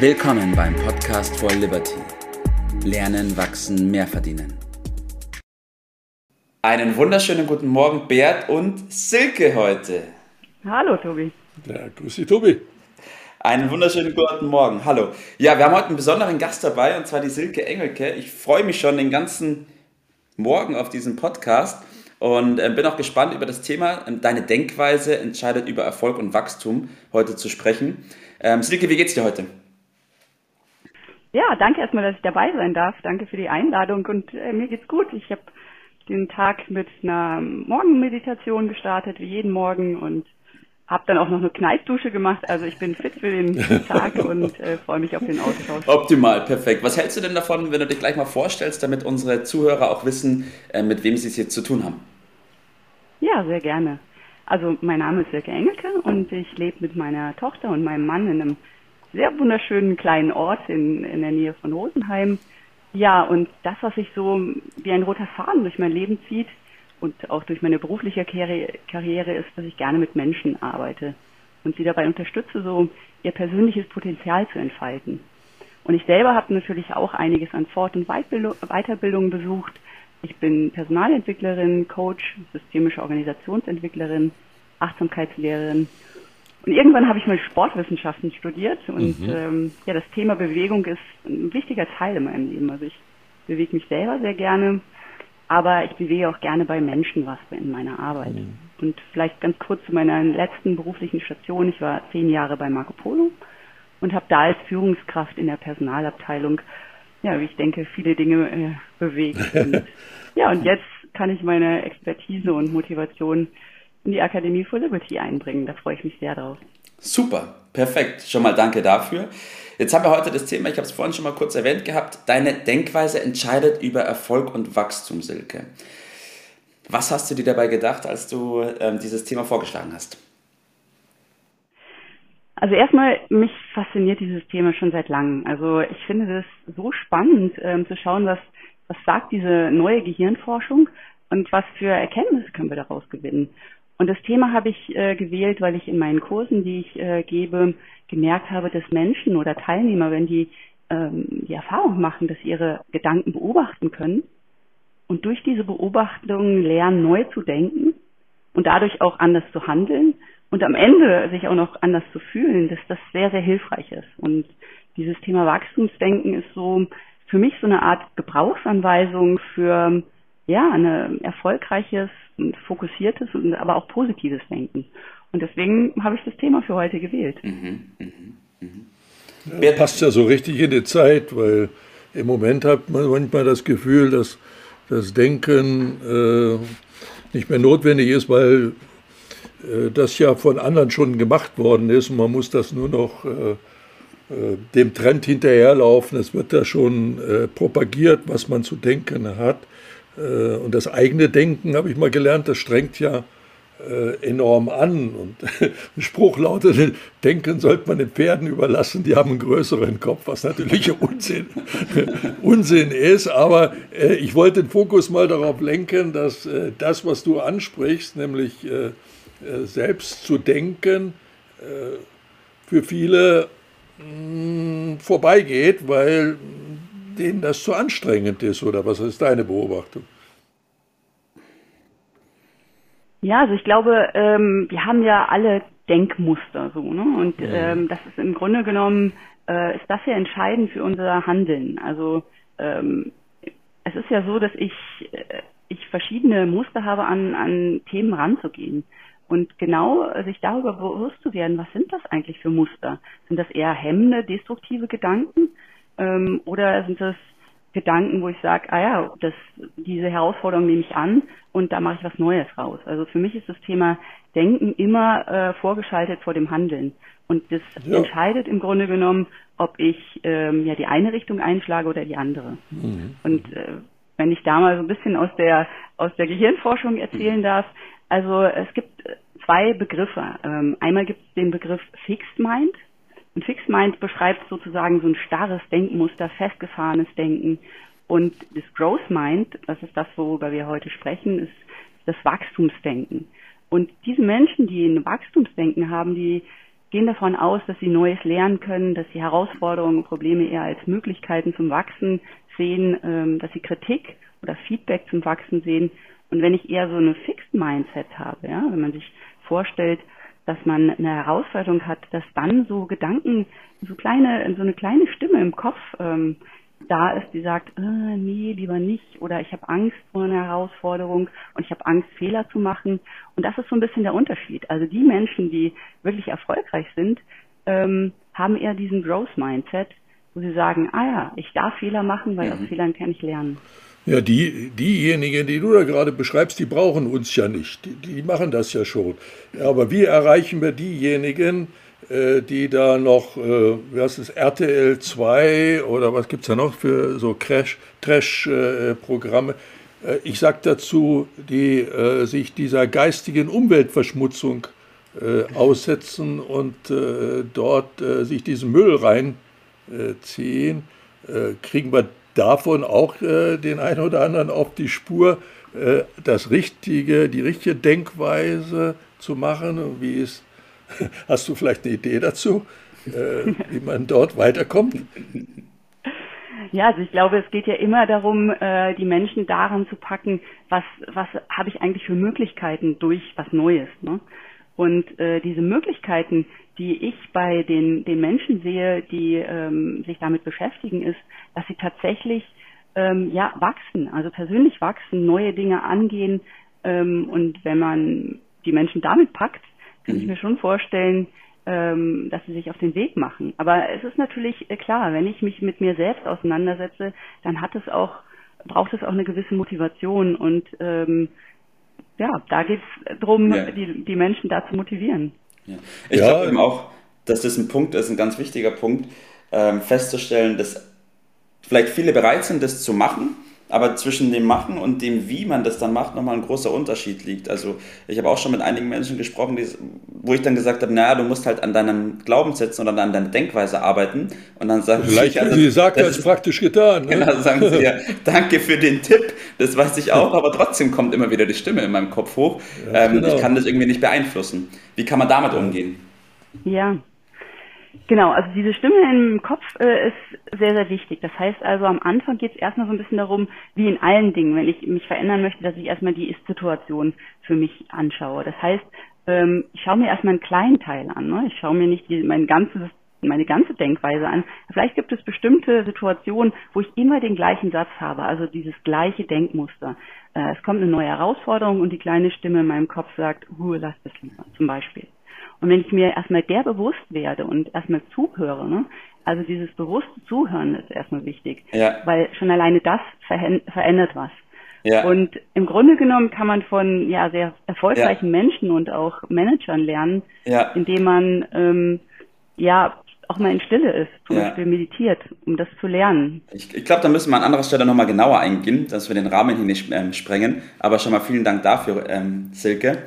Willkommen beim Podcast for Liberty. Lernen, wachsen, mehr verdienen. Einen wunderschönen guten Morgen, Bert und Silke heute. Hallo, Tobi. Ja, grüß dich, Tobi. Einen wunderschönen guten Morgen. Hallo. Ja, wir haben heute einen besonderen Gast dabei und zwar die Silke Engelke. Ich freue mich schon den ganzen Morgen auf diesen Podcast und äh, bin auch gespannt über das Thema ähm, Deine Denkweise entscheidet über Erfolg und Wachstum heute zu sprechen. Ähm, Silke, wie geht's dir heute? Ja, danke erstmal, dass ich dabei sein darf. Danke für die Einladung und äh, mir geht's gut. Ich habe den Tag mit einer Morgenmeditation gestartet, wie jeden Morgen und habe dann auch noch eine Kneippdusche gemacht. Also ich bin fit für den Tag und äh, freue mich auf den Austausch. Optimal, perfekt. Was hältst du denn davon, wenn du dich gleich mal vorstellst, damit unsere Zuhörer auch wissen, äh, mit wem sie es jetzt zu tun haben? Ja, sehr gerne. Also mein Name ist Silke Engelke und ich lebe mit meiner Tochter und meinem Mann in einem sehr wunderschönen kleinen Ort in, in der Nähe von Rosenheim. Ja, und das, was sich so wie ein roter Faden durch mein Leben zieht und auch durch meine berufliche Karriere ist, dass ich gerne mit Menschen arbeite und sie dabei unterstütze, so ihr persönliches Potenzial zu entfalten. Und ich selber habe natürlich auch einiges an Fort- und Weiterbildung besucht. Ich bin Personalentwicklerin, Coach, systemische Organisationsentwicklerin, Achtsamkeitslehrerin und irgendwann habe ich mal Sportwissenschaften studiert und mhm. ähm, ja, das Thema Bewegung ist ein wichtiger Teil in meinem Leben. Also ich bewege mich selber sehr gerne, aber ich bewege auch gerne bei Menschen was in meiner Arbeit. Mhm. Und vielleicht ganz kurz zu meiner letzten beruflichen Station. Ich war zehn Jahre bei Marco Polo und habe da als Führungskraft in der Personalabteilung, ja, wie ich denke, viele Dinge äh, bewegt. Und, ja, und jetzt kann ich meine Expertise und Motivation in die Akademie for Liberty einbringen. Da freue ich mich sehr drauf. Super, perfekt. Schon mal danke dafür. Jetzt haben wir heute das Thema, ich habe es vorhin schon mal kurz erwähnt gehabt, deine Denkweise entscheidet über Erfolg und Wachstum, Silke. Was hast du dir dabei gedacht, als du ähm, dieses Thema vorgeschlagen hast? Also erstmal, mich fasziniert dieses Thema schon seit langem. Also ich finde das so spannend ähm, zu schauen, was, was sagt diese neue Gehirnforschung und was für Erkenntnisse können wir daraus gewinnen. Und das Thema habe ich äh, gewählt, weil ich in meinen Kursen, die ich äh, gebe, gemerkt habe, dass Menschen oder Teilnehmer, wenn die ähm, die Erfahrung machen, dass sie ihre Gedanken beobachten können und durch diese Beobachtungen lernen, neu zu denken und dadurch auch anders zu handeln und am Ende sich auch noch anders zu fühlen, dass das sehr, sehr hilfreich ist. Und dieses Thema Wachstumsdenken ist so für mich so eine Art Gebrauchsanweisung für ja, ein erfolgreiches und fokussiertes und aber auch positives Denken. Und deswegen habe ich das Thema für heute gewählt. Mhm, mh, mh. Ja, passt ja so richtig in die Zeit, weil im Moment hat man manchmal das Gefühl, dass das Denken äh, nicht mehr notwendig ist, weil äh, das ja von anderen schon gemacht worden ist und man muss das nur noch äh, äh dem Trend hinterherlaufen. Es wird da schon äh, propagiert, was man zu denken hat. Äh, und das eigene Denken, habe ich mal gelernt, das strengt ja äh, enorm an. Und ein Spruch lautet, Denken sollte man den Pferden überlassen, die haben einen größeren Kopf, was natürlich Unsinn, Unsinn ist. Aber äh, ich wollte den Fokus mal darauf lenken, dass das, was du ansprichst, nämlich selbst zu denken, für viele mm, vorbeigeht, weil denen das zu anstrengend ist, oder was ist deine Beobachtung? Ja, also ich glaube, ähm, wir haben ja alle Denkmuster so, ne? Und ja. ähm, das ist im Grunde genommen äh, ist das ja entscheidend für unser Handeln. Also ähm, es ist ja so, dass ich äh, ich verschiedene Muster habe, an an Themen ranzugehen. Und genau sich darüber bewusst zu werden, was sind das eigentlich für Muster? Sind das eher hemmende, destruktive Gedanken? Ähm, oder sind das Gedanken, wo ich sage, ah ja, das, diese Herausforderung nehme ich an und da mache ich was Neues raus. Also für mich ist das Thema Denken immer äh, vorgeschaltet vor dem Handeln. Und das ja. entscheidet im Grunde genommen, ob ich ähm, ja die eine Richtung einschlage oder die andere. Mhm. Und äh, wenn ich da mal so ein bisschen aus der aus der Gehirnforschung erzählen darf, also es gibt zwei Begriffe. Ähm, einmal gibt es den Begriff Fixed Mind, ein Fixed Mind beschreibt sozusagen so ein starres Denkmuster, festgefahrenes Denken. Und das Growth Mind, das ist das, worüber wir heute sprechen, ist das Wachstumsdenken. Und diese Menschen, die ein Wachstumsdenken haben, die gehen davon aus, dass sie Neues lernen können, dass sie Herausforderungen und Probleme eher als Möglichkeiten zum Wachsen sehen, ähm, dass sie Kritik oder Feedback zum Wachsen sehen. Und wenn ich eher so eine Fixed Mindset habe, ja, wenn man sich vorstellt, dass man eine Herausforderung hat, dass dann so Gedanken, so kleine, so eine kleine Stimme im Kopf ähm, da ist, die sagt, äh, nee, lieber nicht oder ich habe Angst vor einer Herausforderung und ich habe Angst, Fehler zu machen. Und das ist so ein bisschen der Unterschied. Also die Menschen, die wirklich erfolgreich sind, ähm, haben eher diesen Growth Mindset, wo sie sagen, ah ja, ich darf Fehler machen, weil mhm. aus Fehlern kann ich lernen. Ja, die, diejenigen, die du da gerade beschreibst, die brauchen uns ja nicht. Die, die machen das ja schon. Aber wie erreichen wir diejenigen, äh, die da noch, äh, wie heißt es, RTL 2 oder was gibt es da noch für so Trash-Programme? Äh, ich sage dazu, die sich dieser geistigen Umweltverschmutzung aussetzen und dort sich diesen Müll reinziehen, kriegen wir davon auch den einen oder anderen auf die Spur, das richtige, die richtige Denkweise zu machen, wie es Hast du vielleicht eine Idee dazu, äh, wie man dort weiterkommt? Ja, also ich glaube, es geht ja immer darum, äh, die Menschen daran zu packen, was, was habe ich eigentlich für Möglichkeiten durch was Neues. Ne? Und äh, diese Möglichkeiten, die ich bei den, den Menschen sehe, die ähm, sich damit beschäftigen, ist, dass sie tatsächlich ähm, ja wachsen, also persönlich wachsen, neue Dinge angehen. Ähm, und wenn man die Menschen damit packt, kann ich mhm. mir schon vorstellen, ähm, dass sie sich auf den Weg machen. Aber es ist natürlich äh, klar, wenn ich mich mit mir selbst auseinandersetze, dann hat es auch, braucht es auch eine gewisse Motivation und ähm, ja, da geht es darum, ja. die, die Menschen da zu motivieren. Ja. Ich ja. glaube eben auch, dass das ein Punkt ist, ein ganz wichtiger Punkt, ähm, festzustellen, dass vielleicht viele bereit sind, das zu machen, aber zwischen dem Machen und dem, wie man das dann macht, nochmal ein großer Unterschied liegt. Also ich habe auch schon mit einigen Menschen gesprochen, die, wo ich dann gesagt habe, naja, du musst halt an deinem Glaubenssätzen oder an deiner Denkweise arbeiten. Und dann sagen Vielleicht, sie, also, sie sagt, das ist praktisch getan. Ne? Genau, sagen sie ja, danke für den Tipp, das weiß ich auch, aber trotzdem kommt immer wieder die Stimme in meinem Kopf hoch. Ja, ähm, genau. Ich kann das irgendwie nicht beeinflussen. Wie kann man damit umgehen? Ja, Genau, also diese Stimme im Kopf äh, ist sehr, sehr wichtig. Das heißt also, am Anfang geht es erstmal so ein bisschen darum, wie in allen Dingen, wenn ich mich verändern möchte, dass ich erstmal die Ist-Situation für mich anschaue. Das heißt, ähm, ich schaue mir erstmal einen kleinen Teil an. Ne? Ich schaue mir nicht die, mein ganzes meine ganze Denkweise an. Vielleicht gibt es bestimmte Situationen, wo ich immer den gleichen Satz habe, also dieses gleiche Denkmuster. Äh, es kommt eine neue Herausforderung und die kleine Stimme in meinem Kopf sagt, Ruhe, lass das lieber, zum Beispiel. Und wenn ich mir erstmal der bewusst werde und erstmal zuhöre, ne, also dieses bewusste Zuhören ist erstmal wichtig, ja. weil schon alleine das verändert was. Ja. Und im Grunde genommen kann man von ja sehr erfolgreichen ja. Menschen und auch Managern lernen, ja. indem man ähm, ja auch mal in Stille ist, zum ja. Beispiel meditiert, um das zu lernen. Ich, ich glaube, da müssen wir an anderer Stelle nochmal genauer eingehen, dass wir den Rahmen hier nicht ähm, sprengen. Aber schon mal vielen Dank dafür, ähm, Silke.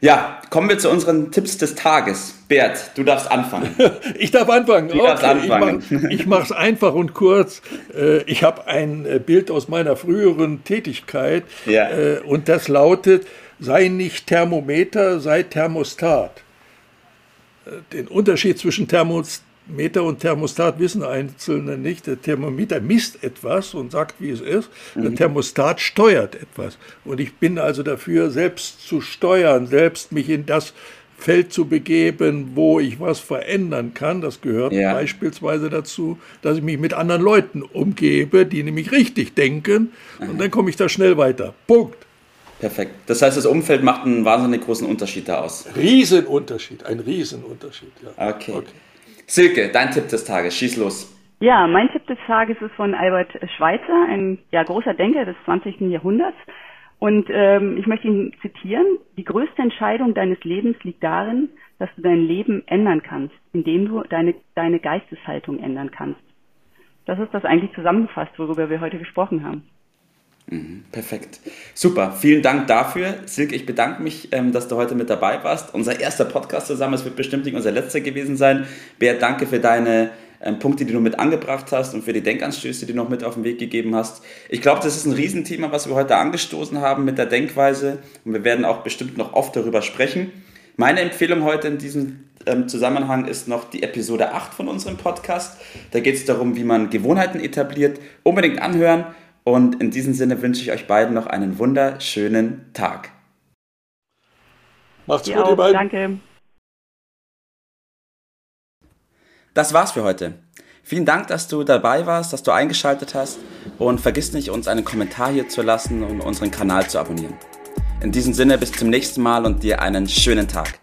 Ja, kommen wir zu unseren Tipps des Tages. Bert, du darfst anfangen. ich darf anfangen. Du okay, darfst anfangen. Ich mache es einfach und kurz. Äh, ich habe ein äh, Bild aus meiner früheren Tätigkeit ja. Äh, und das lautet, sei nicht Thermometer, sei Thermostat. Den Unterschied zwischen Thermostat Meter und Thermostat wissen Einzelne nicht. Der Thermometer misst etwas und sagt, wie es ist. Der mhm. Thermostat steuert etwas. Und ich bin also dafür, selbst zu steuern, selbst mich in das Feld zu begeben, wo ich was verändern kann. Das gehört ja. beispielsweise dazu, dass ich mich mit anderen Leuten umgebe, die nämlich richtig denken. Und dann komme ich da schnell weiter. Punkt. Perfekt. Das heißt, das Umfeld macht einen wahnsinnig großen Unterschied da aus. Riesenunterschied, ein Riesenunterschied. Ja. Okay. okay. Silke, dein Tipp des Tages, schieß los. Ja, mein Tipp des Tages ist von Albert Schweitzer, ein ja, großer Denker des 20. Jahrhunderts. Und ähm, ich möchte ihn zitieren. Die größte Entscheidung deines Lebens liegt darin, dass du dein Leben ändern kannst, indem du deine, deine Geisteshaltung ändern kannst. Das ist das eigentlich zusammengefasst, worüber wir heute gesprochen haben. Mhm, perfekt. Super. Vielen Dank dafür. Silke, ich bedanke mich, ähm, dass du heute mit dabei warst. Unser erster Podcast zusammen. Es wird bestimmt nicht unser letzter gewesen sein. Bert, danke für deine ähm, Punkte, die du mit angebracht hast und für die Denkanstöße, die du noch mit auf den Weg gegeben hast. Ich glaube, das ist ein Riesenthema, was wir heute angestoßen haben mit der Denkweise. Und wir werden auch bestimmt noch oft darüber sprechen. Meine Empfehlung heute in diesem ähm, Zusammenhang ist noch die Episode 8 von unserem Podcast. Da geht es darum, wie man Gewohnheiten etabliert. Unbedingt anhören. Und in diesem Sinne wünsche ich euch beiden noch einen wunderschönen Tag. Macht's gut, ihr beiden. Danke. Das war's für heute. Vielen Dank, dass du dabei warst, dass du eingeschaltet hast und vergiss nicht, uns einen Kommentar hier zu lassen und unseren Kanal zu abonnieren. In diesem Sinne bis zum nächsten Mal und dir einen schönen Tag.